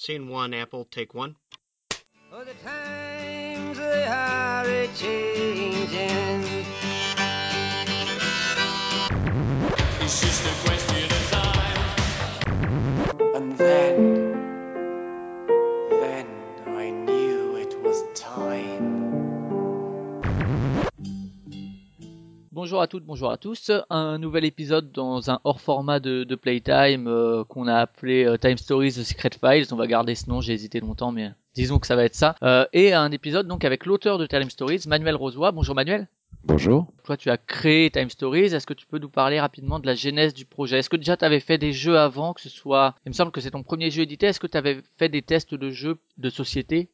Scene one, Apple, take one. Oh, the times they are a changing. It's just a question Bonjour à toutes, bonjour à tous. Un nouvel épisode dans un hors format de, de Playtime euh, qu'on a appelé euh, Time Stories The Secret Files. On va garder ce nom, j'ai hésité longtemps, mais disons que ça va être ça. Euh, et un épisode donc avec l'auteur de Time Stories, Manuel Rosoy. Bonjour Manuel. Bonjour. Toi, tu as créé Time Stories. Est-ce que tu peux nous parler rapidement de la genèse du projet? Est-ce que déjà tu avais fait des jeux avant, que ce soit, il me semble que c'est ton premier jeu édité. Est-ce que tu avais fait des tests de jeux de société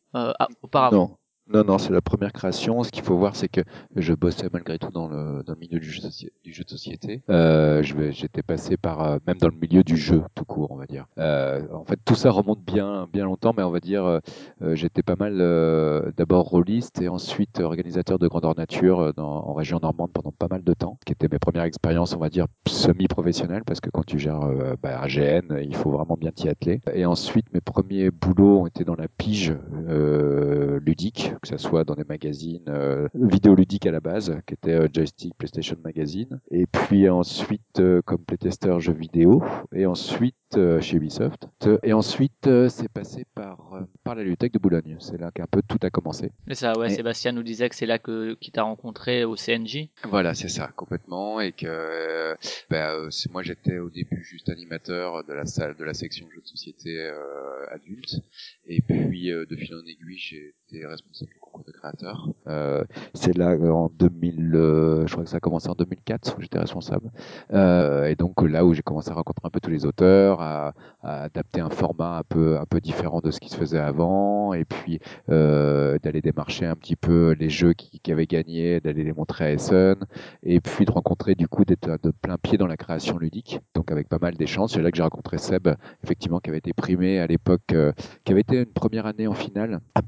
auparavant? Non. Non, non, c'est la première création. Ce qu'il faut voir, c'est que je bossais malgré tout dans le, dans le milieu du jeu, de société. Euh, J'étais passé par euh, même dans le milieu du jeu tout court, on va dire. Euh, en fait, tout ça remonte bien, bien longtemps, mais on va dire, euh, euh, j'étais pas mal euh, d'abord rôliste et ensuite organisateur de grandeur nature dans, en région normande pendant pas mal de temps, qui était mes premières expériences, on va dire semi-professionnelles, parce que quand tu gères bah, un GN, il faut vraiment bien t'y atteler. Et ensuite, mes premiers boulots ont été dans la pige ludique, que ce soit dans des magazines euh, vidéoludiques à la base, qui étaient euh, Joystick, PlayStation Magazine, et puis ensuite euh, comme playtester jeux vidéo, et ensuite euh, chez Ubisoft. Et ensuite, euh, c'est passé par, euh, par la bibliothèque de Boulogne. C'est là qu'un peu tout a commencé. C'est ça, ouais. Et- Sébastien nous disait que c'est là que qu'il t'a rencontré au CNJ. Voilà, c'est ça, complètement, et que euh, bah, euh, moi j'étais au début juste animateur de la salle, de la section jeux de société euh, adulte, et puis euh, de fil en aiguille j'ai été responsable de créateurs. Euh, c'est là euh, en 2000, euh, je crois que ça a commencé en 2004 où j'étais responsable, Euh, et donc là où j'ai commencé à rencontrer un peu tous les auteurs, à, à adapter un format un peu un peu différent de ce qui se faisait avant, et puis euh, d'aller démarcher un petit peu les jeux qui, qui avaient gagné, d'aller les montrer à Essen, et puis de rencontrer du coup d'être de plein pied dans la création ludique, donc avec pas mal d'échanges. C'est là que j'ai rencontré Seb, effectivement, qui avait été primé à l'époque, euh, qui avait été une première année en finale, Ah,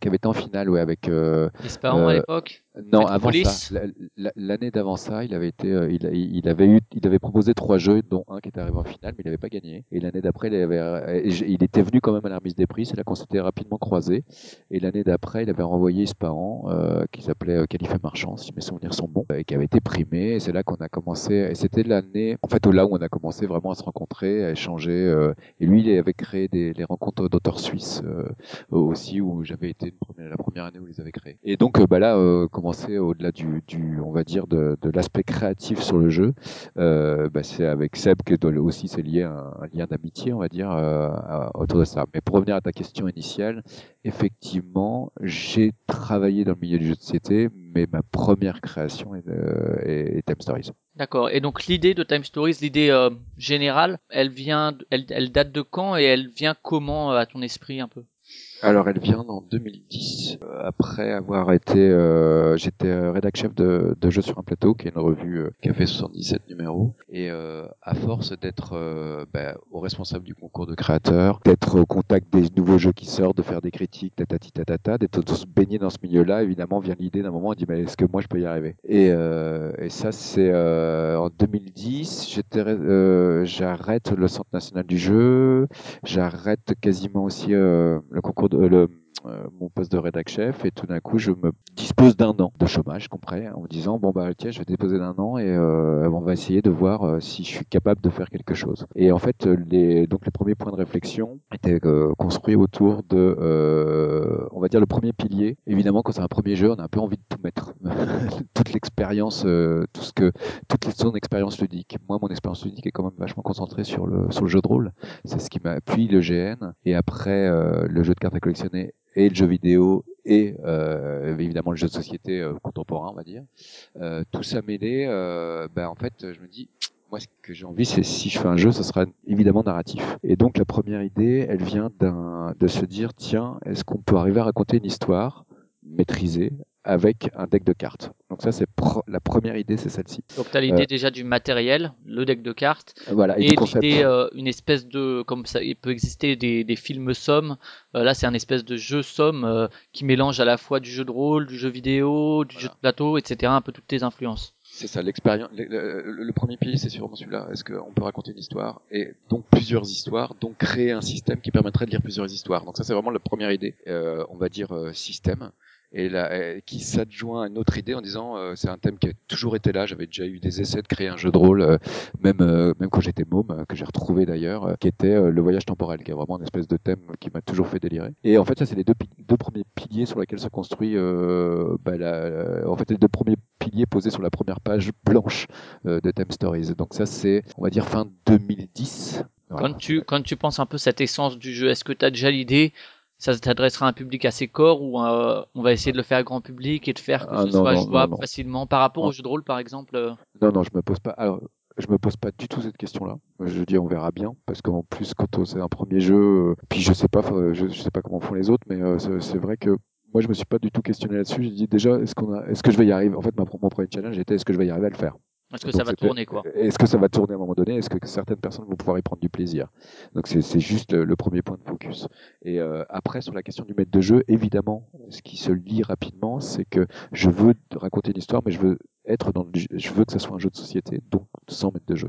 qui avait été en finale, ouais, avec euh, Les parents à Euh, l'époque. non, Avec avant ça, la- la- l'année d'avant ça, il avait été, euh, il, il avait eu, il avait proposé trois jeux, dont un qui était arrivé en finale, mais il n'avait pas gagné. Et l'année d'après, il avait, euh, il était venu quand même à la remise des prix. C'est là qu'on s'était rapidement croisés. Et l'année d'après, il avait renvoyé Ispahan, euh, qui s'appelait euh, Calife Marchand, si mes souvenirs sont bons, et qui avait été primé. Et c'est là qu'on a commencé. Et c'était l'année, en fait, là où on a commencé vraiment à se rencontrer, à échanger. euh, et lui, il avait créé des, les rencontres d'auteurs suisses euh, aussi, où j'avais été la première année où avaient créé. Et donc, euh, bah là, euh, commencer au-delà du, du, on va dire, de, de l'aspect créatif sur le jeu, euh, bah, c'est avec Seb que aussi c'est lié à un, lien d'amitié, on va dire, à- autour de ça. Mais pour revenir à ta question initiale, effectivement, j'ai travaillé dans le milieu du jeu de société, mais ma première création est, est, est Time Stories. D'accord. Et donc l'idée de Time Stories, l'idée euh, générale, elle vient, elle, elle date de quand et elle vient comment à ton esprit un peu? Alors, elle vient en 2010, euh, après avoir été, euh, j'étais euh, rédac chef de, de Jeux sur un plateau, qui est une revue euh, qui a fait 77 numéros, et euh, à force d'être euh, bah, au responsable du concours de créateurs, d'être au contact des nouveaux jeux qui sortent, de faire des critiques, tatati tatata, d'être baigner dans ce milieu-là, évidemment vient l'idée d'un moment, on dit mais est-ce que moi je peux y arriver? Et, et ça c'est en 2010, j'étais, j'arrête le Centre national du jeu, j'arrête quasiment aussi le concours le euh, mon poste de rédac chef et tout d'un coup je me dispose d'un an de chômage compris en me disant bon bah tiens je vais déposer d'un an et euh, on va essayer de voir euh, si je suis capable de faire quelque chose. Et en fait les donc les premiers points de réflexion étaient euh, construits autour de on va dire le premier pilier. Évidemment quand c'est un premier jeu on a un peu envie de tout mettre. Toute l'expérience tout ce que toute son expérience ludique. Moi mon expérience ludique est quand même vachement concentrée sur le sur le jeu de rôle. C'est ce qui m'a puis le GN et après le jeu de cartes à collectionner et le jeu vidéo et euh, évidemment le jeu de société euh, contemporain on va dire. Euh, tout ça mêlé euh, ben en fait je me dis moi ce que j'ai envie c'est si je fais un jeu ce sera évidemment narratif. Et donc la première idée elle vient d'un de se dire tiens est-ce qu'on peut arriver à raconter une histoire maîtrisée avec un deck de cartes donc ça c'est la première idée c'est celle-ci Donc tu as l'idée déjà du matériel, le deck de cartes, voilà et, et l'idée, euh, une espèce de, comme ça, il peut exister des, des films sommes. Euh, là, c'est un espèce de jeu somme euh, qui mélange à la fois du jeu de rôle, du jeu vidéo, du Voilà. jeu de plateau, etc. Un peu toutes tes influences. C'est ça, l'expérience. Le, le- le premier pilier, c'est sûrement celui-là. Est-ce qu'on peut raconter une histoire et donc plusieurs histoires, donc créer un système qui permettrait de lire plusieurs histoires? Donc ça, c'est vraiment la première idée. Euh, on va dire euh, système. Et là, qui s'adjoint à une autre idée en disant euh, c'est un thème qui a toujours été là. J'avais déjà eu des essais de créer un jeu de rôle, euh, même euh, même quand j'étais môme, euh, que j'ai retrouvé d'ailleurs, euh, qui était le voyage temporel, qui est vraiment une espèce de thème qui m'a toujours fait délirer. Et en fait, ça c'est les deux, deux premiers piliers sur lesquels se construit. euh, bah, la- en fait, les deux premiers piliers posés sur la première page blanche euh, de Theme Stories. Donc ça c'est, on va dire fin 2010. Voilà. Quand tu, quand tu penses un peu cette essence du jeu, est-ce que tu as déjà l'idée ça s'adressera à un public assez corps ou euh, on va essayer de le faire grand public et de faire que Ah, ce non, soit non, jouable non, facilement par rapport au jeu de rôle par exemple euh, Non, non, je me pose pas. Alors, je me pose pas du tout cette question-là. Je dis, on verra bien, parce qu'en plus, quand c'est un premier jeu, euh, puis je sais pas, je, je sais pas comment font les autres, mais euh, c'est c'est vrai que moi, je me suis pas du tout questionné là-dessus. J'ai dit déjà, est-ce qu'on a, est-ce que je vais y arriver? En fait, ma, mon premier challenge était, est-ce que je vais y arriver à le faire? Est-ce que Donc, ça va tourner quoi? Est-ce que ça va tourner à un moment donné? Est-ce que certaines personnes vont pouvoir y prendre du plaisir? Donc c'est juste le, le premier point de focus. Et euh, après sur la question du maître de jeu, évidemment, ce qui se lit rapidement, c'est que je veux raconter une histoire, mais je veux être dans, le- je veux que ça soit un jeu de société, donc sans maître de jeu.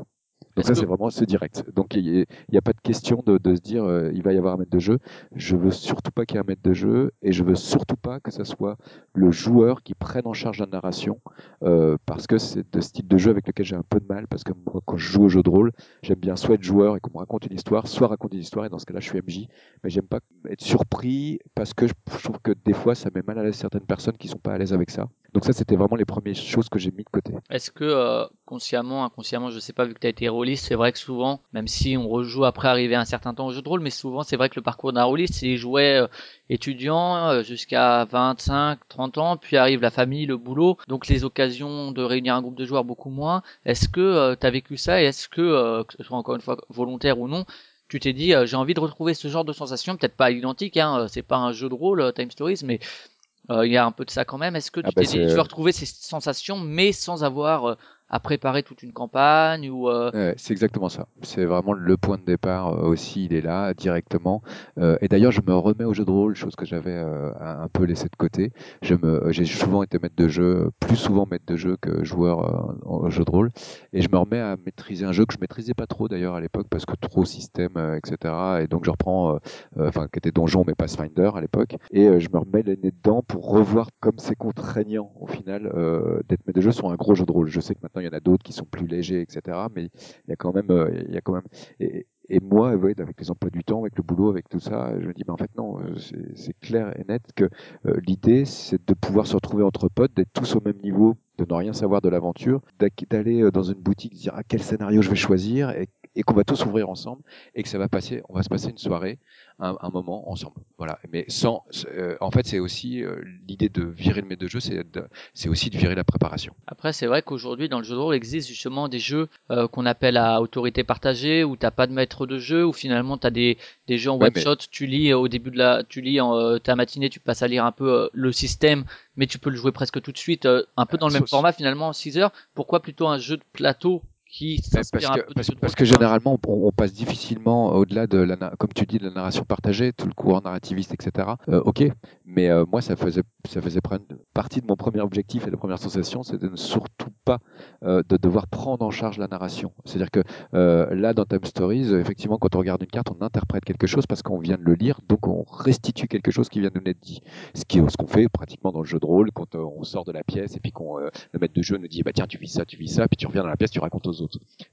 Donc ça c'est vraiment c'est direct. Donc il n'y a, pas de question de, de se dire euh, il va y avoir un maître de jeu. Je veux surtout pas qu'il y ait un maître de jeu et je veux surtout pas que ça soit le joueur qui prenne en charge la narration euh, parce que c'est de style de jeu avec lequel j'ai un peu de mal parce que moi quand je joue au jeu de rôle j'aime bien soit être joueur et qu'on me raconte une histoire soit raconter une histoire et dans ce cas-là je suis MJ mais j'aime pas être surpris parce que je je trouve que des fois ça met mal à l'aise certaines personnes qui sont pas à l'aise avec ça donc ça c'était vraiment les premières choses que j'ai mis de côté Est-ce que euh, consciemment, inconsciemment, je sais pas, vu que tu as été rôliste, c'est vrai que souvent, même si on rejoue après arriver un certain temps au jeu de rôle, mais souvent c'est vrai que le parcours d'un rôliste, c'est jouer euh, étudiant euh, jusqu'à 25, 30 ans, puis arrive la famille, le boulot, donc les occasions de réunir un groupe de joueurs beaucoup moins. Est-ce que tu as vécu ça et est-ce que, euh, que ce soit encore une fois volontaire ou non, tu t'es dit euh, j'ai envie de retrouver ce genre de sensation, peut-être pas identique, hein, euh, c'est pas un jeu de rôle euh, Time Stories, mais euh, il y a un peu de ça quand même. Est-ce que tu Ah bah, t'es dit je veux retrouver ces sensations, mais sans avoir euh, à préparer toute une campagne ou euh, Ouais, c'est exactement ça. C'est vraiment le point de départ euh, aussi, il est là directement. Euh, et d'ailleurs, je me remets au jeu de rôle, chose que j'avais euh, un peu laissé de côté. Je me, j'ai souvent été maître de jeu, plus souvent maître de jeu que joueur euh, au jeu de rôle. Et je me remets à maîtriser un jeu que je maîtrisais pas trop d'ailleurs à l'époque parce que trop système, euh, etc. Et donc je reprends, euh, euh, enfin, qui était donjon mais Pathfinder à l'époque. Et euh, je me remets les nez dedans pour revoir comme c'est contraignant au final euh, d'être maître de jeu sur un gros jeu de rôle. Je sais que maintenant il y en a d'autres qui sont plus légers, etc. Mais il y a quand même, euh, il y a quand même. Et, moi, avec les emplois du temps, avec le boulot, avec tout ça, je me dis, mais en fait non, euh, c'est clair et net que euh, l'idée, c'est de pouvoir se retrouver entre potes, d'être tous au même niveau, de ne rien savoir de l'aventure, d'aller dans une boutique, dire ah, quel scénario je vais choisir, et, et qu'on va tous ouvrir ensemble, et que ça va passer, on va se passer une soirée, un, un moment ensemble. Voilà. Mais sans, euh, en fait, c'est aussi euh, l'idée de virer le maître de jeu, c'est aussi de virer la préparation. Après, c'est vrai qu'aujourd'hui, dans le jeu de rôle, existe justement des jeux euh, qu'on appelle à autorité partagée, où t'as pas de maître de jeu, où finalement t'as des, des jeux en Ouais, one shot. Tu lis au début de la, tu lis en euh, ta matinée, tu passes à lire un peu euh, le système, mais tu peux le jouer presque tout de suite, euh, un peu dans le même format finalement en 6 heures. Pourquoi plutôt un jeu de plateau? Qui Mais s'inspire parce un que, peu parce, de parce que généralement, on, on passe difficilement au-delà de la, comme tu dis, de la narration partagée, tout le courant narrativiste, etc. Euh, ok, mais euh, moi, ça faisait, ça faisait prendre- partie de mon premier objectif et de première sensation, c'était de ne surtout pas euh, de devoir prendre en charge la narration. C'est-à-dire que euh, là, dans Time Stories, effectivement, quand on regarde une carte, on interprète quelque chose parce qu'on vient de le lire, donc on restitue quelque chose qui vient de nous être dit. Ce qui, ce qu'on fait pratiquement dans le jeu de rôle quand on sort de la pièce et puis qu'on le maître de jeu nous dit bah tiens tu vis ça, tu vis ça, puis tu reviens dans la pièce, tu racontes aux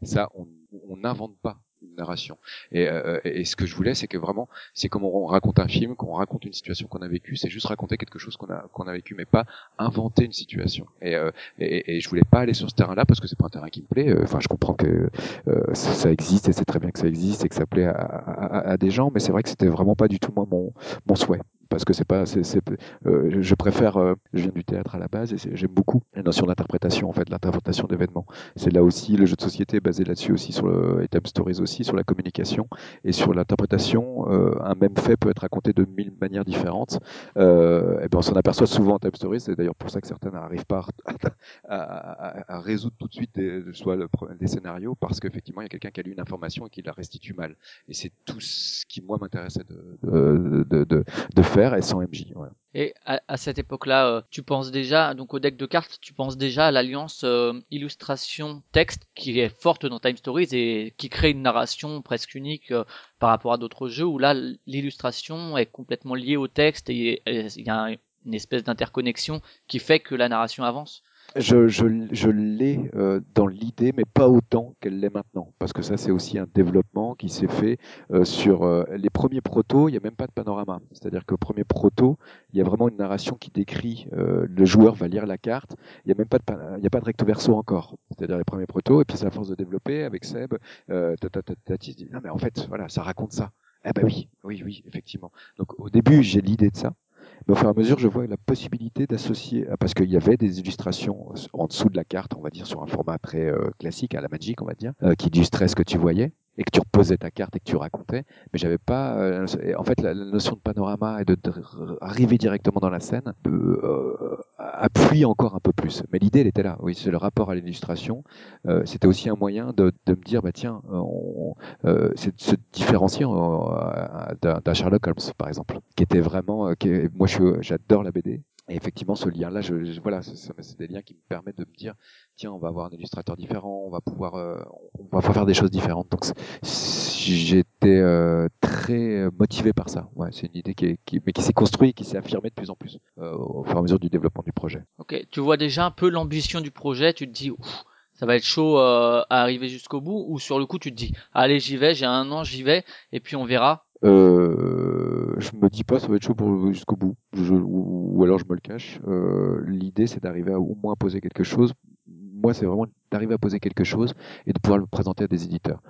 Ça, on n'invente pas une narration. Et, euh, et ce que je voulais, c'est que vraiment, c'est comme on raconte un film, qu'on raconte une situation qu'on a vécue, c'est juste raconter quelque chose qu'on a qu'on a vécu, mais pas inventer une situation. Et, euh, et, et je voulais pas aller sur ce terrain-là parce que c'est pas un terrain qui me plaît. Euh, Enfin, je comprends que euh, ça existe et c'est très bien que ça existe et que ça plaît à, à, à des gens, mais c'est vrai que c'était vraiment pas du tout moi mon mon souhait parce que c'est pas c'est c'est euh, je- préfère euh, je viens du théâtre à la base et j'aime beaucoup la notion d'interprétation en fait l'interprétation d'événements. C'est là aussi le jeu de société basé là-dessus aussi sur le et Stories aussi sur la communication et sur l'interprétation euh, un même fait peut être raconté de mille manières différentes. Euh, et ben on s'en aperçoit souvent en Time Stories c'est d'ailleurs pour ça que certains n'arrivent pas à, à- à- résoudre tout de suite des, soit des scénarios parce qu'effectivement il y a quelqu'un qui a lu une information et qui la restitue mal. Et c'est tout ce qui moi m'intéressait de, de, de, de, de faire et à, cette époque-là, euh, tu penses déjà, donc au deck de cartes, tu penses déjà à l'alliance euh, illustration-texte qui est forte dans Time Stories et qui crée une narration presque unique euh, par rapport à d'autres jeux où là, l'illustration est complètement liée au texte et il y a une espèce d'interconnexion qui fait que la narration avance. Je, je, je l'ai euh, dans l'idée, mais pas autant qu'elle l'est maintenant. Parce que ça, c'est aussi un développement qui s'est fait euh, sur euh, les premiers protos. Il n'y a même pas de panorama. C'est-à-dire que premier proto, il y a vraiment une narration qui décrit euh, le joueur va lire la carte. Il n'y a même pas de, a pas de recto verso encore. C'est-à-dire les premiers protos. Et puis c'est à force de développer avec Seb, euh, dit non mais en fait, voilà, ça raconte ça. Eh ben oui, oui, oui, effectivement. Donc au début, j'ai l'idée de ça. Mais au fur et à mesure, je vois la possibilité d'associer, ah, parce qu'il y avait des illustrations en dessous de la carte, on va dire sur un format très euh, classique, à la Magic, on va dire, euh, qui illustrait ce que tu voyais et que tu reposais ta carte et que tu racontais. Mais j'avais pas, euh, en fait, la, la notion de panorama et de, arriver directement dans la scène euh, euh, appuie encore un peu plus. Mais l'idée, elle était là. Oui, c'est le rapport à l'illustration. Euh, C'était aussi un moyen de, de me dire, bah tiens, euh, on, euh, c'est de se différencier d'un Sherlock Holmes, par exemple, qui était vraiment, qui moi, j'adore la BD. Et effectivement, ce lien-là, je, je- voilà, c'est- des liens qui me permettent de me dire, tiens, on va avoir un illustrateur différent, on va pouvoir, euh, on va pouvoir faire des choses différentes. Donc, j'étais euh, très motivé par ça. Ouais, c'est une idée qui, est, qui mais qui s'est construite, qui s'est affirmée de plus en plus euh, au fur et à mesure du développement du projet. Ok, tu vois déjà un peu l'ambition du projet, tu te dis, ouf, ça va être chaud euh, à arriver jusqu'au bout, ou sur le coup tu te dis, allez j'y vais, j'ai un an, j'y vais, et puis on verra? Euh, je me dis pas ça va être chaud pour jusqu'au bout, ou, ou alors je me le cache. Euh, L'idée c'est d'arriver à au moins poser quelque chose. Moi c'est vraiment d'arriver à poser quelque chose et de pouvoir le présenter à des éditeurs.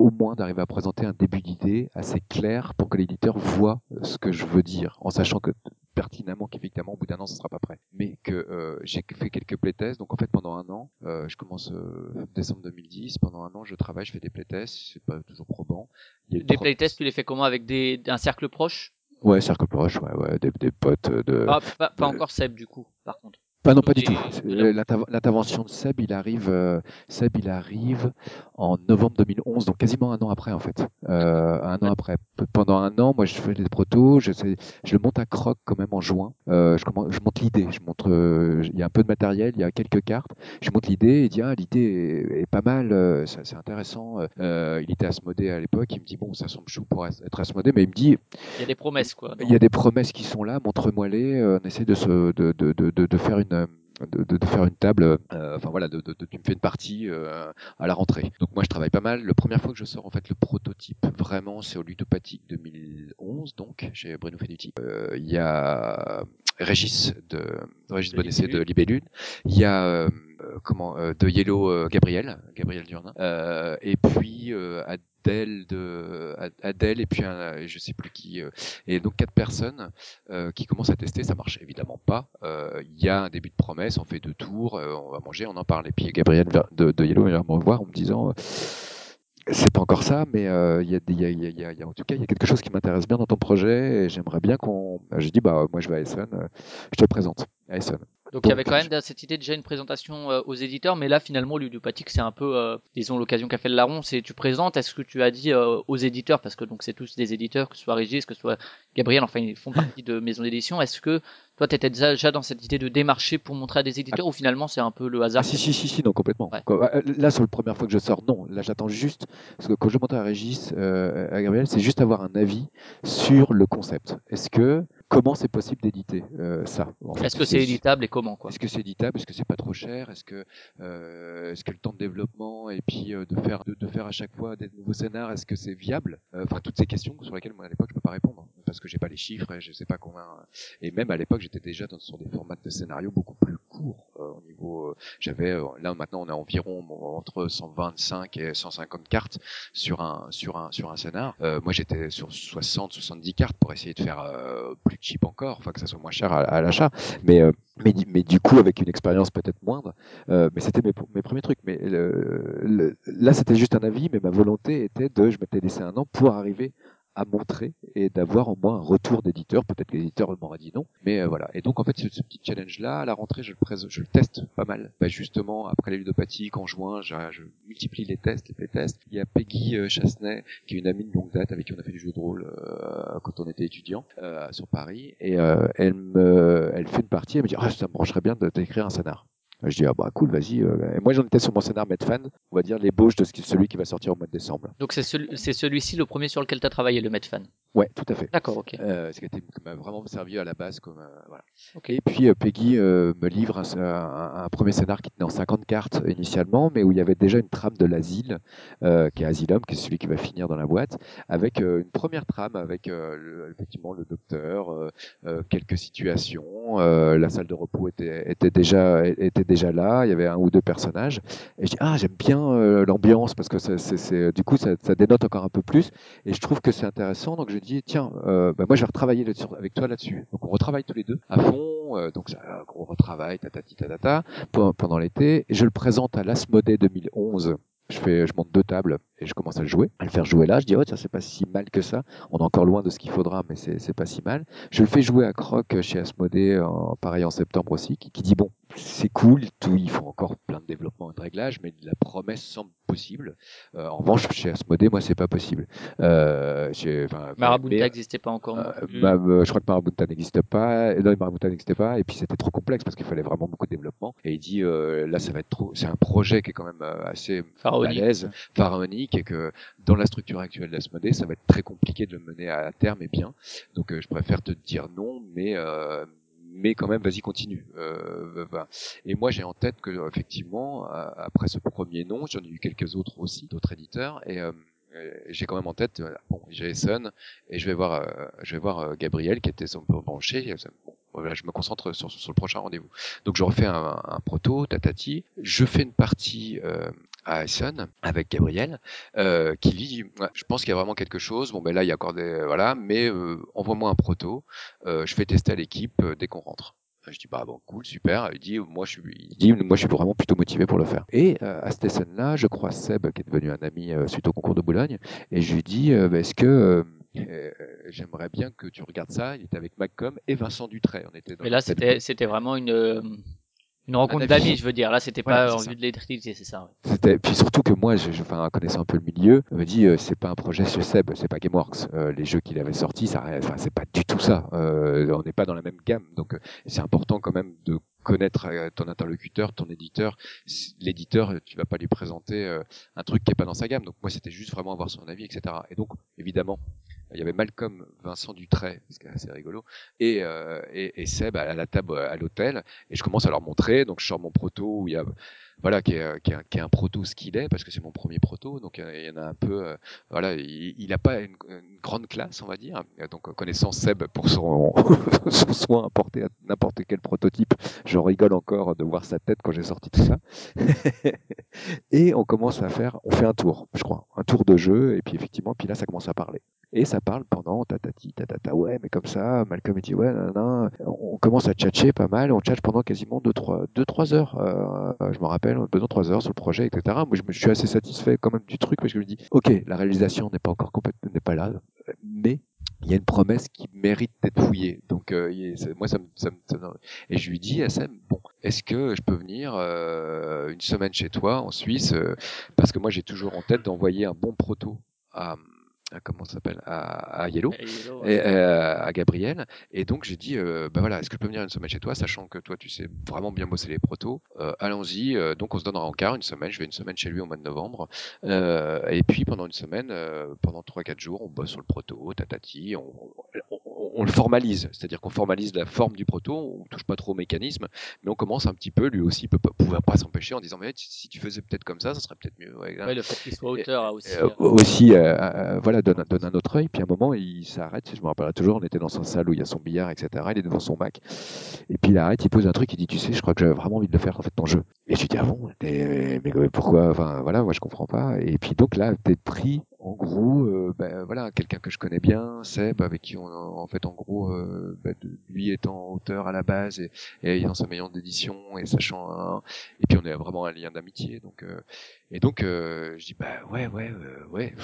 Au moins d'arriver à présenter un début d'idée assez clair pour que l'éditeur voit ce que je veux dire, en sachant que pertinemment qu'effectivement au bout d'un an ce sera pas prêt. Mais que euh, j'ai fait quelques playtests, donc en fait pendant un an, euh, je commence euh, décembre 2010, pendant un an je travaille, je fais des playtests, c'est pas toujours probant. Il y a une Des playtests, tu les fais comment? Avec des, un cercle proche? Ouais, cercle proche, ouais, ouais, des, des potes de. Ah, pas, pas euh, encore Seb du coup, par contre. Ah non, pas du tout. là- L'interv- L'intervention de Seb, il arrive, euh, Seb, il arrive en novembre 2011, donc quasiment un an après en fait. Euh, un an après. P- Pendant un an, moi, je fais des protos, je, sais- je le monte à croc quand même en juin. Euh, je, commence, je monte l'idée. Je montre, euh, il y a un peu de matériel, il y a quelques cartes. Je monte l'idée et dit ah l'idée est, est pas mal, euh, ça- c'est intéressant. Euh, il était asmodé à l'époque. Il me dit bon, ça semble chou pour être asmodé, mais il me dit Il y a des promesses quoi. il y a des promesses qui sont là, montre-moi-les, euh, on essaie de, se, de, de, de, de, de faire une euh, de, de, de faire une table, euh, enfin voilà, de, tu me fais une partie euh, à la rentrée. Donc moi je travaille pas mal. La première fois que je sors en fait le prototype, vraiment c'est au Ludopathique 2011, donc chez Bruno Fenuti. Euh, Il y a Régis de Régis Bonessé de. Libellule. Il y a comment de Yellow Gabriel, Gabriel Durnin. Et puis euh, Adèle de Ad- Adèle et puis un, je sais plus qui. euh, et donc quatre personnes euh, qui commencent à tester. Ça marche évidemment pas. Euh, Il y a un début de promesse. On fait deux tours. euh, on va manger. On en parle. Et puis Gabriel de, de Yellow vient me revoir en me disant. euh, c'est pas encore ça, mais euh, il y, a y, y, y a- en tout cas il y a quelque chose qui m'intéresse bien dans ton projet et j'aimerais bien qu'on. J'ai dit bah moi je vais à Essen, euh, je te présente à Essen. Donc il y avait quand même dans cette idée déjà une présentation euh, aux éditeurs, mais là finalement ludopathique c'est un peu, euh, disons l'occasion qu'a fait le larron, c'est tu présentes, est-ce que tu as dit euh, aux éditeurs, parce que donc c'est tous des éditeurs, que ce soit Régis, que ce soit Gabriel, enfin ils font partie de maisons d'édition, est-ce que toi tu étais déjà, dans cette idée de démarcher pour montrer à des éditeurs ou finalement c'est un peu le hasard? Ah, si, si, si, si, non, complètement. Ouais. Euh, Là, sur la première fois que je sors, non. Là, j'attends juste, parce que quand je monte à Régis, euh, à Gabriel, c'est juste avoir un avis sur le concept. Est-ce que, comment c'est possible d'éditer euh, ça Est-ce que c'est éditable et comment quoi? Est-ce que c'est éditable? Est-ce que c'est pas trop cher? Est-ce que, euh, est-ce que le temps de développement et puis euh, de faire de, de faire à chaque fois des nouveaux scénars, est-ce que c'est viable? Euh, Enfin, toutes ces questions sur lesquelles moi à l'époque je peux pas répondre parce que j'ai pas les chiffres et je sais pas combien. Et même à l'époque, j'étais déjà dans, sur des formats de scénario beaucoup plus courts euh, au niveau. euh, J'avais euh, là maintenant on a environ entre 125 et 150 cartes sur un sur un sur un scénar. Euh, moi j'étais sur 60 70 cartes pour essayer de faire euh, plus cheap encore, enfin que ça soit moins cher à, l'achat. Mais euh, mais, mais du coup avec une expérience peut-être moindre. Euh, mais c'était mes, mes premiers trucs. Mais là c'était juste un avis, mais ma volonté était de, je m'étais laissé un an pour arriver à montrer et d'avoir au moins un retour d'éditeur. Peut-être que l'éditeur m'aurait dit non, mais euh, voilà. Et donc en fait, ce, petit challenge-là, à la rentrée, je le, je le teste pas mal. Bah, justement, après les ludopathiques, en juin, je, multiplie les tests, les playtests. Il y a Peggy euh, qui est une amie de longue date avec qui on a fait du jeu de rôle euh, quand on était étudiant euh, sur Paris, et euh, elle me, elle fait une partie, elle me dit ah ça me brancherait bien de d'écrire un scénar. Je dis ah bah cool vas-y. euh. Et moi j'en étais sur mon scénar Medfan, on va dire l'ébauche de ce qui- celui qui va sortir au mois de décembre. Donc c'est celui- c'est celui-ci le premier sur lequel tu as travaillé, le Medfan. Ouais, tout à fait. D'accord, ok. Euh, ce qui m'a vraiment servi à la base comme euh, voilà. Ok. Et puis euh, Peggy me livre un, un- un premier scénar qui tenait en 50 cartes initialement, mais où il y avait déjà une trame de l'asile, qui est Asylum, qui est celui qui va finir dans la boîte, avec une première trame avec le- effectivement le docteur, quelques situations, euh, la salle de repos était, était déjà était déjà là, il y avait un ou deux personnages, et je dis ah j'aime bien euh, l'ambiance parce que c'est- du coup ça, ça dénote encore un peu plus, et je trouve que c'est intéressant, donc je dis tiens euh, bah, moi je vais retravailler avec toi là-dessus, donc on retravaille tous les deux à fond, euh, donc un gros retravail, tatati tatata, pe- pendant l'été, et je le présente à l'Asmodée 2011. Je fais, je monte deux tables et je commence à le jouer, à le faire jouer là. Je dis, oh, tiens, c'est pas si mal que ça. On est encore loin de ce qu'il faudra, mais c'est pas si mal. Je le fais jouer à Croc chez Asmodée, en, pareil en septembre aussi, qui, qui dit, bon, c'est cool, tout, il faut encore plein de développement et de réglages, mais la promesse semble possible. Euh, en revanche, chez Asmodée, moi, c'est pas possible. Euh, Marabunta mais- n'existait pas encore. euh, bah, euh, je crois que Marabunta n'existe pas. Et non, Marabunta n'existait pas. Et puis c'était trop complexe parce qu'il fallait vraiment beaucoup de développement. Et il dit euh, là, ça va être trop. C'est un projet qui est quand même euh, assez Pharaonique. pharaonique, et que dans la structure actuelle d'Asmodée, ça va être très compliqué de le mener à terme et bien. Donc euh, je préfère te dire non, mais euh, mais quand même, vas-y, continue. Euh, va. Et moi, j'ai en tête que effectivement, euh, après ce premier nom, j'en ai eu quelques autres aussi, d'autres éditeurs, et euh, euh, j'ai quand même en tête, euh, bon, j'ai Essen, et je vais voir, euh, je vais voir euh, Gabriel qui était son peu branché. Bon, voilà, je me concentre sur, sur le prochain rendez-vous. Donc je refais un, un proto, tatati. Je fais une partie euh, à Essen avec Gabriel, euh, qui lui dit, Ouais, je pense qu'il y a vraiment quelque chose. Bon ben là il y a encore des voilà, mais euh, envoie-moi un proto. Euh, je fais tester à l'équipe euh, dès qu'on rentre. Je dis bah bon cool super. Il dit moi je suis il dit moi je suis vraiment plutôt motivé pour le faire. Et euh, à cette scène là, je crois Seb qui est devenu un ami euh, suite au concours de Boulogne et je lui dis euh, bah, est-ce que euh, j'aimerais bien que tu regardes ça. Il était avec Malcolm et Vincent Dutray. On était dans Mais là, c'était c'était vraiment une une rencontre ami. d'amis, je veux dire. Là, c'était pas c'est en ça. vue de l'électricité, c'est ça. ouais. C'était puis surtout que moi, je, je- enfin, connaissant un peu le milieu, on me dit euh, c'est pas un projet chez Seb, c'est pas GameWorks. Euh, les jeux qu'il avait sortis, ça, enfin, c'est pas du tout ça. Euh, on n'est pas dans la même gamme, donc euh, c'est important quand même de connaître euh, ton interlocuteur, ton éditeur. L'éditeur, tu vas pas lui présenter euh, un truc qui est pas dans sa gamme. Donc moi, c'était juste vraiment avoir son avis, etc. Et donc, évidemment, il y avait Malcolm, Vincent Dutray, ce qui est assez rigolo, et, euh, et, et Seb à la table à l'hôtel, et je commence à leur montrer. Donc je sors mon proto où il y a voilà, qui est, euh, qui est, un, proto ce qu'il est, parce que c'est mon premier proto, donc euh, il y en a un peu, euh, voilà, il, il a pas une, grande classe, on va dire, Euh, donc euh, connaissant Seb pour son, son soin apporté à n'importe quel prototype, je rigole encore de voir sa tête quand j'ai sorti tout ça. et on commence à faire, on fait un tour, je crois, un tour de jeu, et puis effectivement, puis là ça commence à parler. Et ça parle pendant tatati, tatata, ouais, mais comme ça, Malcolm il dit, ouais, nan, nan. on commence à tchatcher pas mal, on tchatche pendant quasiment 2-3 heures, euh, je me rappelle, 2-3 heures sur le projet, etc. Moi, je me suis assez satisfait quand même du truc, parce que je me dis, ok, la réalisation n'est pas encore complètement, n'est pas là, mais il y a une promesse qui mérite d'être fouillée. Donc, euh, a- moi, ça me, ça me- ça me- et je lui dis à Sam, bon, est-ce que je peux venir euh, une semaine chez toi en Suisse, euh, parce que moi, j'ai toujours en tête d'envoyer un bon proto à, à comment ça s'appelle, à, à Yellow Et ouais. et, euh, à Gabriel. Et donc j'ai dit, euh, bah voilà, est-ce que je peux venir une semaine chez toi, sachant que toi tu sais vraiment bien bosser les protos? Euh, Allons-y. Euh, donc on se donne un encart une semaine. Je vais une semaine chez lui au mois de novembre. Et puis pendant une semaine, pendant 3-4 jours, on bosse sur le proto, tatati. On, on, le formalise, c'est-à-dire qu'on formalise la forme du proto. On touche pas trop au mécanisme, mais on commence un petit peu. Lui aussi peut pas, pouvait pas s'empêcher en disant, mais si tu faisais peut-être comme ça, ça serait peut-être mieux. Ouais, Ouais, le fait qu'il soit auteur a aussi. euh, euh, aussi euh, euh, voilà donne, donne un autre œil puis à un moment il s'arrête je me rappellerai toujours on était dans sa salle où il y a son billard etc il est devant son Mac et puis il arrête il pose un truc il dit tu sais je crois que j'avais vraiment envie de le faire en fait ton jeu et je lui dis ah bon? Mais, mais pourquoi? Enfin voilà moi je comprends pas et puis donc là t'es pris en gros, euh, ben, voilà, quelqu'un que je connais bien, Seb, avec qui on, en fait, en gros, euh, de- lui étant auteur à la base et, et ayant sa maison d'édition et sachant, un- et puis on est vraiment un lien d'amitié, donc, euh, et donc euh, je dis bah ouais, ouais, euh, ouais,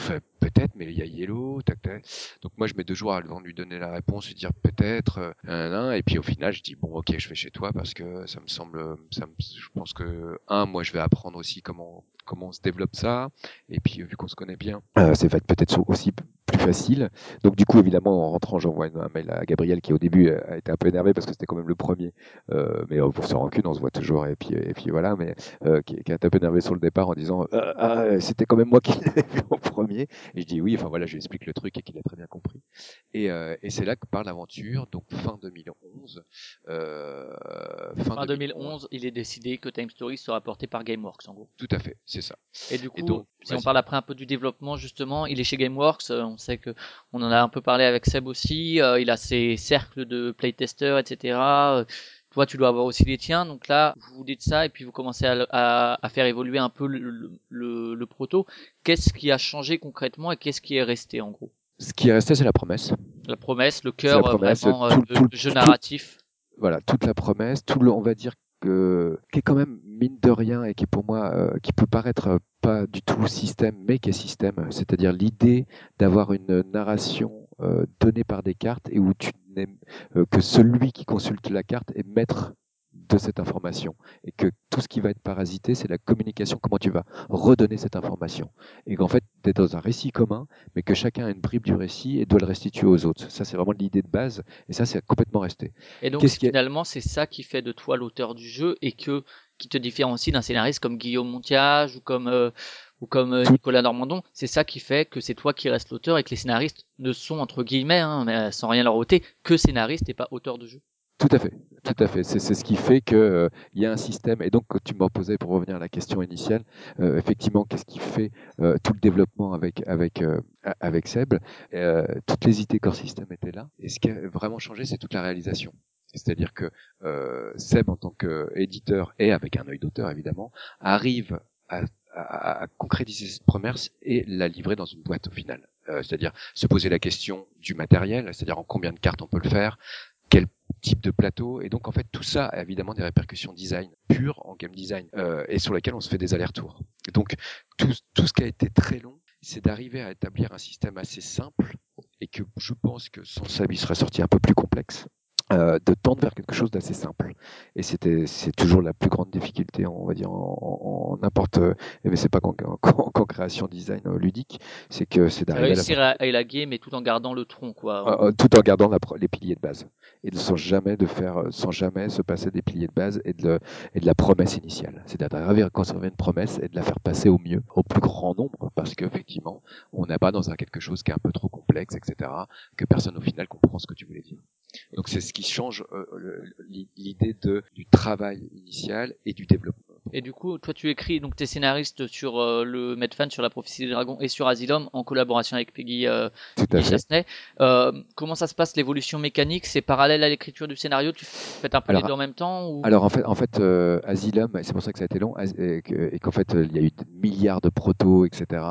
peut-être, mais il y a Yellow, tac, tac. Donc moi je mets deux jours avant de lui donner la réponse, lui dire peut-être, euh, et puis au final je dis bon ok, je vais chez toi parce que ça me semble, ça me, je pense que un, moi je vais apprendre aussi comment comment on se développe ça, et puis vu qu'on se connaît bien, euh, c'est va être peut-être aussi facile. Donc du coup évidemment en rentrant j'envoie un mail à Gabriel qui au début a été un peu énervé parce que c'était quand même le premier, euh, mais euh, pour se rancune on se voit toujours et puis et puis voilà, mais euh, qui, qui a été un peu énervé sur le départ en disant ah, c'était quand même moi qui l'avais vu en premier. Et je dis oui, enfin voilà, je lui explique le truc et qu'il a très bien compris. Et, euh, et c'est là que part l'aventure, donc fin 2011. Euh, fin, Fin 2011, il est décidé que Time Story sera porté par GameWorks en gros. Tout à fait, c'est ça. Et du coup, Et donc, si on parle après un peu du développement justement, il est chez GameWorks. euh, on sait que on en a un peu parlé avec Seb aussi. euh, il a ses cercles de playtesters, etc. euh, toi, tu dois avoir aussi les tiens. Donc là, vous vous dites ça et puis vous commencez à, le- à, à faire évoluer un peu le, le, le- le proto. Qu'est-ce qui a changé concrètement et qu'est-ce qui est resté en gros? Ce qui est resté, c'est la promesse. La promesse, le cœur la promesse, vraiment euh, tout- de, tout- de jeu tout- narratif. Voilà, toute la promesse, tout le, on va dire que, qui est quand même mine de rien et qui pour moi, euh, qui peut paraître euh, pas du tout système, mais qui est système. C'est-à-dire l'idée d'avoir une narration euh, donnée par des cartes et où tu n'es que celui qui consulte la carte est maître de cette information et que tout ce qui va être parasité, c'est la communication, comment tu vas redonner cette information. Et qu'en fait, tu es dans un récit commun, mais que chacun a une bribe du récit et doit le restituer aux autres. Ça, c'est vraiment l'idée de base, et ça, c'est complètement resté. Et donc finalement, c'est ça qui fait de toi l'auteur du jeu et que qui te différencie d'un scénariste comme Guillaume Montiage ou comme euh, ou comme euh, Nicolas Normandon. C'est ça qui fait que c'est toi qui restes l'auteur et que les scénaristes ne sont entre guillemets, hein, mais sans rien leur ôter, que scénaristes et pas auteurs de jeu. Tout à fait, tout à fait. C'est ce qui fait que euh, il y a un système. Et donc, tu m'as posé pour revenir à la question initiale, euh, effectivement, qu'est-ce qui fait euh, tout le développement avec avec euh, avec Seb euh, Toutes les idées core system étaient là. Et ce qui a vraiment changé, c'est toute la réalisation. C'est-à-dire que euh, Seb, en tant qu'éditeur et avec un œil d'auteur évidemment, arrive à, à- à concrétiser cette promesse et la livrer dans une boîte au final. Euh, c'est-à-dire se poser la question du matériel, c'est-à-dire en combien de cartes on peut le faire, quel type de plateau. Et donc, en fait, tout ça a évidemment des répercussions design pures en game design euh, et sur lesquelles on se fait des allers-retours. Et donc, tout, tout ce qui a été très long, c'est d'arriver à établir un système assez simple et que je pense que sans ça, il serait sorti un peu plus complexe. Euh, de tendre vers quelque chose d'assez simple. Et c'était, c'est toujours la plus grande difficulté, on va dire, en, n'importe, mais c'est pas qu'en, qu'en- qu'en création design euh, ludique, c'est que c'est C'est d'arriver à la réussir à, élaguer mais tout en gardant le tronc quoi. euh, tout en gardant la les piliers de base et de- sans jamais de faire euh, sans jamais se passer des piliers de base et de, le- et de la promesse initiale c'est-à-dire d'arriver à conserver une promesse et de la faire passer au mieux au plus grand nombre parce qu'effectivement on n'est pas dans un quelque chose qui est un peu trop complexe etc que personne au final comprend ce que tu voulais dire donc c'est ce qui change euh, l'idée du travail initial et du développement Et du coup, toi tu écris donc t'es scénariste sur euh, le Medfan, sur la prophétie des dragons et sur Asylum en collaboration avec Peggy euh. Euh, comment ça se passe l'évolution mécanique? C'est parallèle à l'écriture du scénario? Tu fais un peu Alors, les deux en même temps ou... Alors en fait, en fait, euh, Asylum, c'est pour ça que ça a été long, et que- et qu'en fait il y a eu des milliards de protos, etc.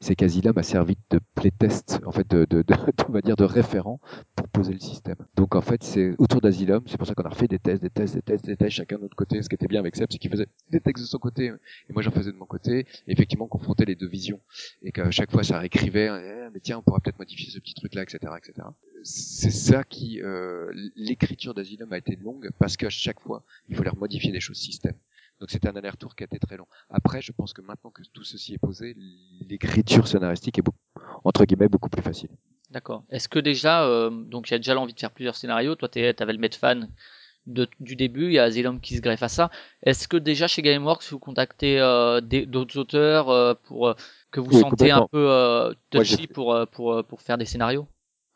C'est qu'Asylum a servi de playtest, en fait, de, de, de- on va dire de référent pour poser le système. Donc en fait, c'est autour d'Asylum, c'est pour ça qu'on a refait des tests, des tests, des tests, des tests, chacun de notre côté. Ce qui était bien avec Seb, c'est qu'il faisait des textes de son côté, et moi j'en faisais de mon côté. Et effectivement, on confrontait les deux visions, et qu'à chaque fois ça réécrivait, Eh, mais tiens, on pourra peut-être modifier ce petit truc-là, etc., etc. C'est ça qui, euh, l'écriture d'Asylum a été longue parce qu'à chaque fois il fallait remodifier des choses système. Donc c'était un aller-retour qui a été très long. Après, je pense que maintenant que tout ceci est posé, l'écriture scénaristique est beaucoup, entre guillemets beaucoup plus facile. D'accord. Est-ce que déjà, euh, donc il y a déjà l'envie de faire plusieurs scénarios. Toi, tu avais le Medfan de, du début, il y a Asylum qui se greffe à ça. Est-ce que déjà chez GameWorks vous contactez euh, d'autres auteurs euh, pour euh, que vous Oui, sentez un peu euh, touchy pour, euh, pour, euh, pour faire des scénarios?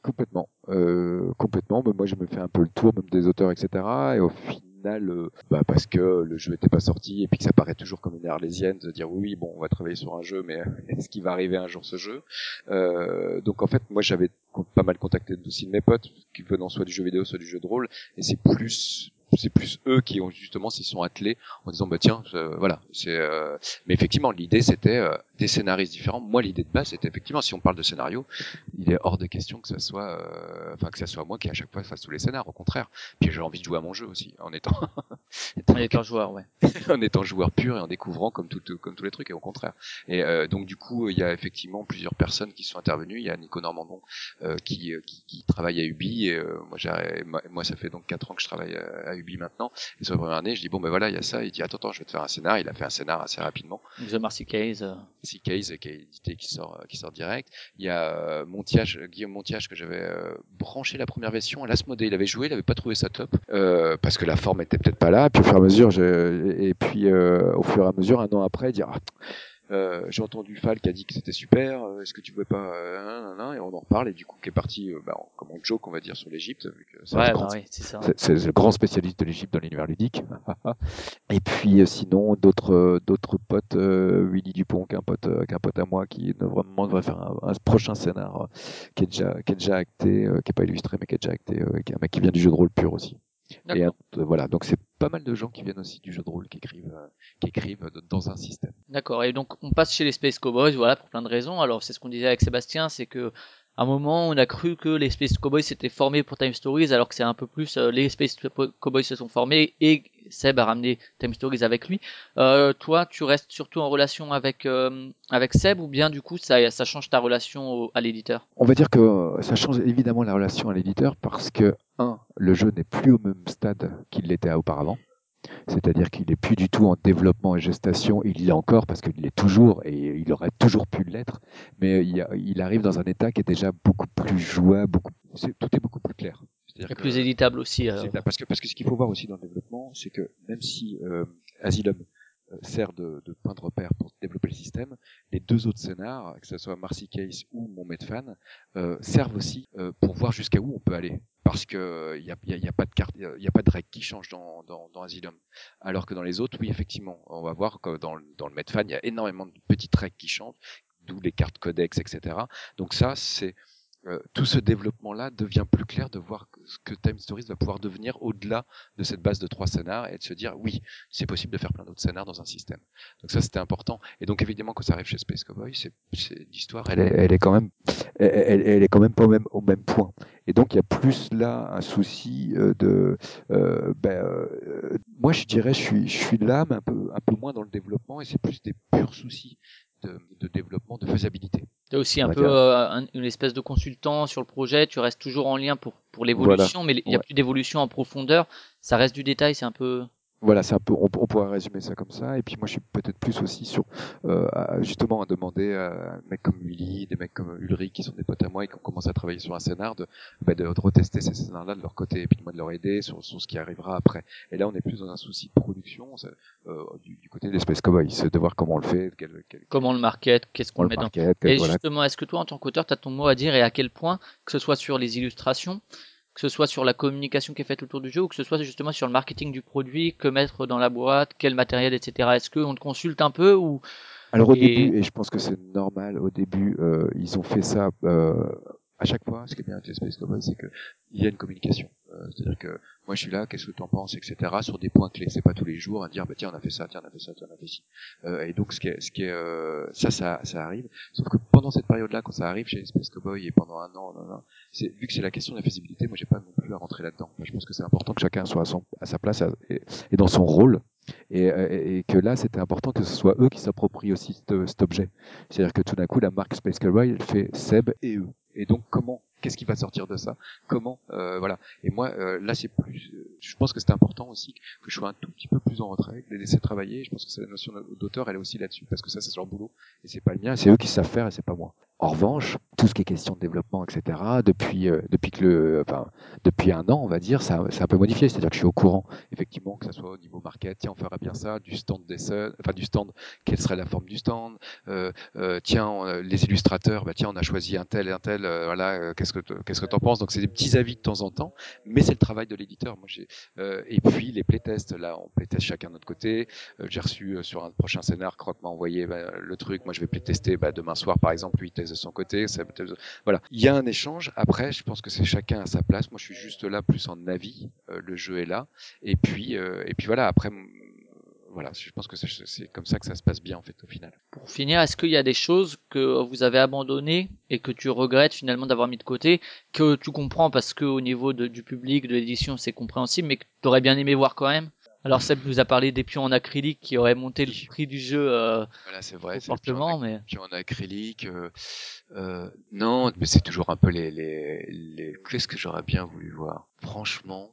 Complètement, euh, complètement. Mais moi, je me fais un peu le tour même des auteurs, etc. Et au final, bah, parce que le jeu n'était pas sorti et puis que ça paraît toujours comme une arlésienne de dire oui, bon, on va travailler sur un jeu, mais est-ce qu'il va arriver un jour ce jeu? Euh, Donc en fait, moi, j'avais pas mal contacté aussi de mes potes qui venant soit du jeu vidéo, soit du jeu de rôle, et c'est plus c'est plus eux qui ont justement s'y sont attelés en disant bah tiens je- voilà c'est euh, mais effectivement l'idée c'était euh, des scénaristes différents moi l'idée de base c'était effectivement si on parle de scénario il est hors de question que ça soit euh, enfin que ça soit moi qui à chaque fois fasse tous les scénars au contraire puis j'ai envie de jouer à mon jeu aussi en étant En étant joueur, ouais. en étant joueur pur et en découvrant comme tout, comme tous les trucs et au contraire. Et euh, donc du coup, il y a effectivement plusieurs personnes qui sont intervenues. Il y a Nico Normandon euh, qui, euh, qui, qui travaille à Ubi. Et, euh, moi, j'ai, moi, moi, ça fait donc quatre ans que je travaille à, à Ubi maintenant. Et sur la première année, je dis bon ben voilà, il y a ça. Il dit attends, attends, je vais te faire un scénar. Il a fait un scénar assez rapidement. The Marcy Case. euh, Case qui est édité, qui sort, qui sort direct. Il y a euh, Montiage, Guillaume Montiage que j'avais euh, branché la première version à l'Asmodée. Il avait joué, il avait pas trouvé ça top euh, parce que la forme était peut-être pas là. Puis au fur et à mesure, je, et puis euh, au fur et à mesure, un an après, dire ah, euh, j'ai entendu Fal qui a dit que c'était super. euh, Est-ce que tu pouvais pas euh, nan, nan, nan et on en reparle et du coup qui est parti euh, bah, en- comme on joke on va dire sur l'Égypte vu que c'est Ouais, bah oui, c'est ça. c'est- C'est le grand spécialiste de l'Égypte dans l'univers ludique. Et puis euh, sinon d'autres d'autres potes, euh, Willy Dupont, qui est un pote, euh, qui est un pote à moi, qui vraiment devrait faire un, un prochain scénar qui est déjà qui est déjà acté, euh, qui est pas illustré mais qui est déjà acté, euh, qui est un mec qui vient du jeu de rôle pur aussi. Et euh, voilà, donc c'est pas mal de gens qui viennent aussi du jeu de rôle, qui écrivent, euh, qui écrivent dans un système. D'accord. Et donc on passe chez les Space Cowboys, voilà, pour plein de raisons. Alors c'est ce qu'on disait avec Sébastien, c'est que un moment on a cru que les Space Cowboys s'étaient formés pour Time Stories, alors que c'est un peu plus euh, les Space Cowboys se sont formés et Seb a ramené Time Stories avec lui. Euh, toi, tu restes surtout en relation avec euh, avec Seb ou bien du coup ça change ta relation au- à l'éditeur? On va dire que ça change évidemment la relation à l'éditeur parce que, un, le jeu n'est plus au même stade qu'il l'était auparavant. C'est-à-dire qu'il n'est plus du tout en développement et gestation. Il l'est encore parce qu'il l'est toujours et il aurait toujours pu l'être. Mais il, y a- il arrive dans un état qui est déjà beaucoup plus jouable, beaucoup, c'est- tout est beaucoup plus clair. Que- plus éditable aussi. euh, c'est clair, parce que parce que ce qu'il faut voir aussi dans le développement, c'est que même si euh, Asylum euh, sert de, de point de repère pour développer le système, les deux autres scénars, que ce soit Marcy Case ou Mon Medfan, euh, servent aussi euh, pour voir jusqu'à où on peut aller. Parce que il y a, pas de carte, règles qui changent dans, dans, Asylum. Alors que dans les autres, oui, effectivement, on va voir que dans, le- Medfan, il y a énormément de petites règles qui changent, d'où les cartes codex, etc. Donc ça, c'est euh, tout ce développement-là devient plus clair de voir que Time Stories va pouvoir devenir au-delà de cette base de trois scénars et de se dire oui, c'est possible de faire plein d'autres scénars dans un système. Donc ça c'était important. Et donc évidemment quand ça arrive chez Space Cowboy, c'est l'histoire, elle est, elle est quand même, elle, est quand même pas au même, au même point. Et donc il y a plus là un souci euh, de, euh, ben, euh, moi je dirais je suis, je suis mais un peu, un peu moins dans le développement et c'est plus des purs soucis de développement, de faisabilité. T'es aussi un peu euh, un- une espèce de consultant sur le projet, tu restes toujours en lien pour, pour l'évolution, mais il n'y a Ouais. plus d'évolution en profondeur, ça reste du détail, c'est un peu... Voilà, c'est un peu, on, on pourrait résumer ça comme ça. Et puis moi, je suis peut-être plus aussi sur, euh, à- justement, à demander à un mec comme Willy, des mecs comme Ulrich, qui sont des potes à moi et qui ont commencé à travailler sur un scénar, de, bah, de, de retester ces scénars-là de leur côté et puis de moi de leur aider sur, sur ce qui arrivera après. Et là, on est plus dans un souci de production euh, du, du côté des Space Cowboys, c'est de voir comment on le fait, quel, quel, Comment le market, qu'est-ce on qu'on le met dans... market, quel- Et voilà. justement, est-ce que toi, en tant qu'auteur, tu as ton mot à dire et à quel point, que ce soit sur les illustrations, que ce soit sur la communication qui est faite autour du jeu, ou que ce soit justement sur le marketing du produit, que mettre dans la boîte, quel matériel, etc. Est-ce qu'on te consulte un peu ou Alors au Et- début, et je pense que c'est normal, au début, euh, ils ont fait ça euh, à chaque fois. Ce qui est bien avec les Space Cowboys, c'est que il y a une communication. Euh, C'est-à-dire que moi je suis là, qu'est-ce que tu en penses, etc. Sur des points clés. C'est pas tous les jours à dire bah tiens on a fait ça, tiens on a fait ça, tiens on a fait ci. Euh, et donc ce qui est, ce qui est euh, ça, ça, ça arrive. Sauf que pendant cette période-là, quand ça arrive chez Space Cowboys et pendant un an, c'est vu que c'est la question de la faisabilité, moi j'ai pas non plus à rentrer là-dedans. Moi, je pense que c'est important que chacun soit à, son, à sa place et dans son rôle. Et, euh, et- et que là, c'était important que ce soit eux qui s'approprient aussi cet, cet objet. C'est-à-dire que tout d'un coup, la marque Space Cowboy, elle fait Seb et eux. Et donc, comment Qu'est-ce qui va sortir de ça? Comment euh, Voilà. Et moi, euh, là, c'est plus. euh, je pense que c'était important aussi que je sois un tout petit peu plus en retrait, les laisser travailler. Je pense que c'est la notion d'auteur, elle est aussi là-dessus, parce que ça, c'est leur boulot et c'est pas le mien. C'est eux qui savent faire et c'est pas moi. En revanche, tout ce qui est question de développement, etc. Depuis euh, depuis que le, enfin, depuis un an, on va dire, ça, c'est un peu modifié. C'est-à-dire que je suis au courant, effectivement, que ça soit au niveau market, tiens, on fera bien ça, du stand des seuls- enfin du stand, quelle serait la forme du stand, euh, euh, tiens, euh, les illustrateurs, bah tiens, on a choisi un tel et un tel, euh, voilà, euh, qu'est-ce que qu'est-ce que t'en penses? Donc c'est des petits avis de temps en temps, mais c'est le travail de l'éditeur. Moi, j'ai et puis les playtests, là, on playtest chacun de notre côté. J'ai reçu sur un prochain scénar, Croc m'a envoyé bah, le truc. Moi, je vais playtester bah, demain soir, par exemple, de son côté, Seb Voilà, il y a un échange. Après, je pense que c'est chacun à sa place. Moi, je suis juste là plus en avis. Euh, le jeu est là. Et puis, euh, et puis voilà. Après, voilà, je pense que c'est- comme ça que ça se passe bien en fait au final. Pour finir, est-ce qu'il y a des choses que vous avez abandonnées et que tu regrettes finalement d'avoir mis de côté, que tu comprends parce que au niveau du public, de l'édition, c'est compréhensible, mais que tu aurais bien aimé voir quand même? Alors Seb nous a parlé des pions en acrylique qui auraient monté le prix du jeu euh, Voilà, c'est vrai. c'est fortement, mais puis en acrylique. euh, euh, non, mais c'est toujours un peu les, les, les... Qu'est-ce que j'aurais bien voulu voir? Franchement,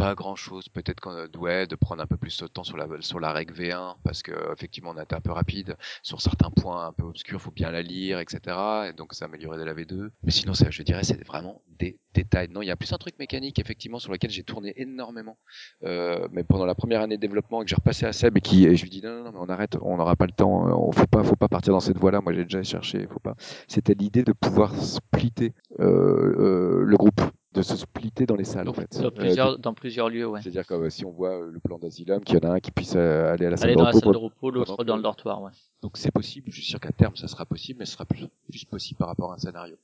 pas grand-chose. Peut-être qu'on ouais, de prendre un peu plus de temps sur la sur la règle V1 parce que effectivement on a été un peu rapide sur certains points un peu obscurs, faut bien la lire, etc. Et donc ça améliorait de la V2. Mais sinon, ça, je dirais, c'est vraiment des détails. Non, il y a plus un truc mécanique effectivement sur lequel j'ai tourné énormément. Euh, mais pendant la première année de développement et que j'ai repassé à Seb et qui et je lui dis non, non, non, mais on arrête, on n'aura pas le temps, euh, on faut pas, faut pas partir dans cette voie-là. Moi, j'ai déjà cherché, faut pas. C'était l'idée de pouvoir splitter euh, euh, le groupe, de se splitter dans les salles en fait. dans Euh, plusieurs, dans plusieurs lieux, ouais. c'est-à-dire que euh, si on voit euh, le plan d'asylum, qu'il y en a un qui puisse euh, aller à la salle Aller de dans la repos salle de repos, l'autre dans le dortoir, ouais. Donc c'est possible, je suis sûr qu'à terme ça sera possible, mais ce sera plus, plus possible par rapport à un scénario.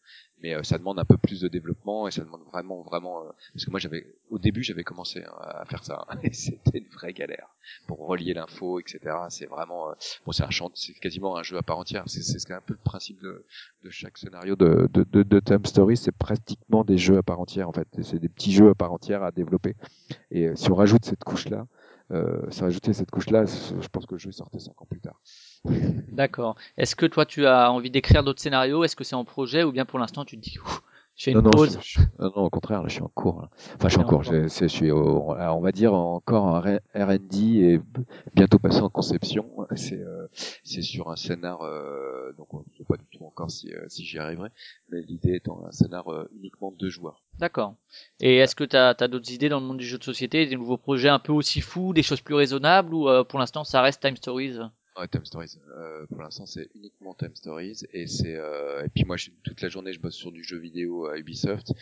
Mais euh, ça demande un peu plus de développement et ça demande vraiment, vraiment... euh, parce que moi j'avais, au début j'avais commencé hein, à faire ça hein, et c'était une vraie galère pour relier l'info, etc. C'est vraiment... euh, bon c'est un chant, c'est quasiment un jeu à part entière. C'est c'est un peu le principe de, chaque scénario de, de, de, de Time Story, c'est pratiquement des jeux à part entière en fait. C'est des petits jeux à part entière à développer. Et si on rajoute cette couche-là, euh, rajoutait cette couche-là, je pense que le jeu sortait cinq ans plus tard. D'accord. Est-ce que toi tu as envie d'écrire d'autres scénarios? Est-ce que c'est en projet? Ou bien pour l'instant tu te dis je fais une non, non, pause je- je- non, non, au contraire, là, je suis en cours. là. Enfin, je suis en cours. Je, je suis, au- alors, on va dire encore en R&D et bientôt passé en conception. C'est, euh, c'est sur un scénar. euh, donc, on ne sait pas du tout encore si, euh, si j'y arriverai. Mais l'idée étant un scénar euh, uniquement deux joueurs. D'accord. Et est-ce que tu as, d'autres idées dans le monde du jeu de société, des nouveaux projets un peu aussi fous, des choses plus raisonnables ou euh, pour l'instant ça reste Time Stories? Ouais, Time Stories. Euh, pour l'instant, c'est uniquement Time Stories et c'est euh, et puis moi, toute la journée, je bosse sur du jeu vidéo à Ubisoft.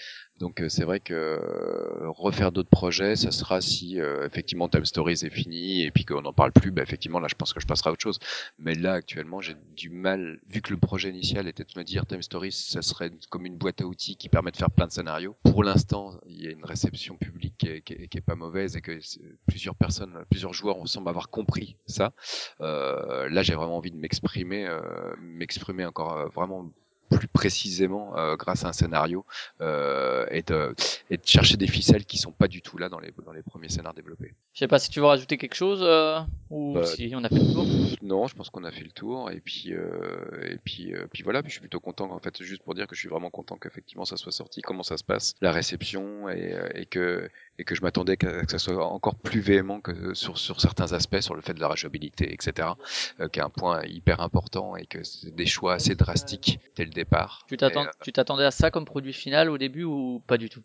Donc euh, c'est vrai que euh, refaire d'autres projets, ça sera si euh, effectivement Time Stories est fini et puis qu'on n'en parle plus. Bah effectivement, là, je pense que je passerai à autre chose. Mais là, actuellement, j'ai du mal, vu que le projet initial était de me dire Time Stories, ça serait comme une boîte à outils qui permet de faire plein de scénarios. Pour l'instant, il y a une réception publique qui est, pas mauvaise et que plusieurs personnes, plusieurs joueurs, on semble avoir compris ça. Euh, là, j'ai vraiment envie de m'exprimer, euh, m'exprimer encore euh, vraiment plus précisément euh, grâce à un scénario euh, et, de, et de chercher des ficelles qui sont pas du tout là dans les, dans les premiers scénars développés. Je sais pas si tu veux rajouter quelque chose euh, ou Bah, si on a fait le tour. Non, je pense qu'on a fait le tour et puis euh, et puis euh, puis voilà. Puis je suis plutôt content en fait, juste pour dire que je suis vraiment content qu'effectivement ça soit sorti, comment ça se passe, la réception et, et que et que je m'attendais que, que ça soit encore plus véhément que sur sur certains aspects, sur le fait de la rejouabilité, etc. Euh, qui est un point hyper important et que c'est des choix assez drastiques dès le départ. Tu t'attends- Et, euh, tu t'attendais à ça comme produit final au début ou pas du tout?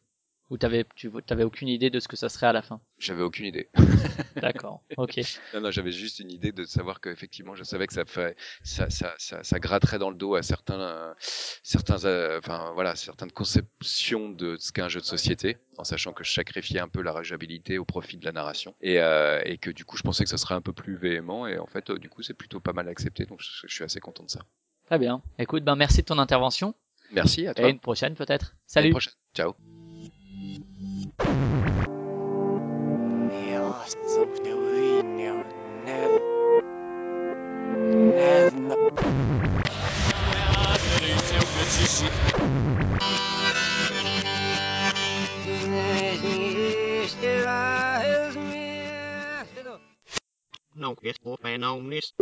Ou t'avais tu t'avais aucune idée de ce que ça serait à la fin? J'avais aucune idée. D'accord. Ok. Non, non, j'avais juste une idée de savoir qu'effectivement, je savais que ça fait, ça, ça, ça, ça gratterait dans le dos à certains, euh, certains, euh, enfin voilà, certaines conceptions de ce qu'est un jeu de société, en sachant que je sacrifiais un peu la rejouabilité au profit de la narration, et, euh, et que du coup, je pensais que ça serait un peu plus véhément, et en fait, du coup, c'est plutôt pas mal accepté, donc je, je suis assez content de ça. Très bien. Écoute, ben merci de ton intervention Merci à et toi. à une prochaine peut-être. À une Salut. prochaine. Ciao. No, it's on this.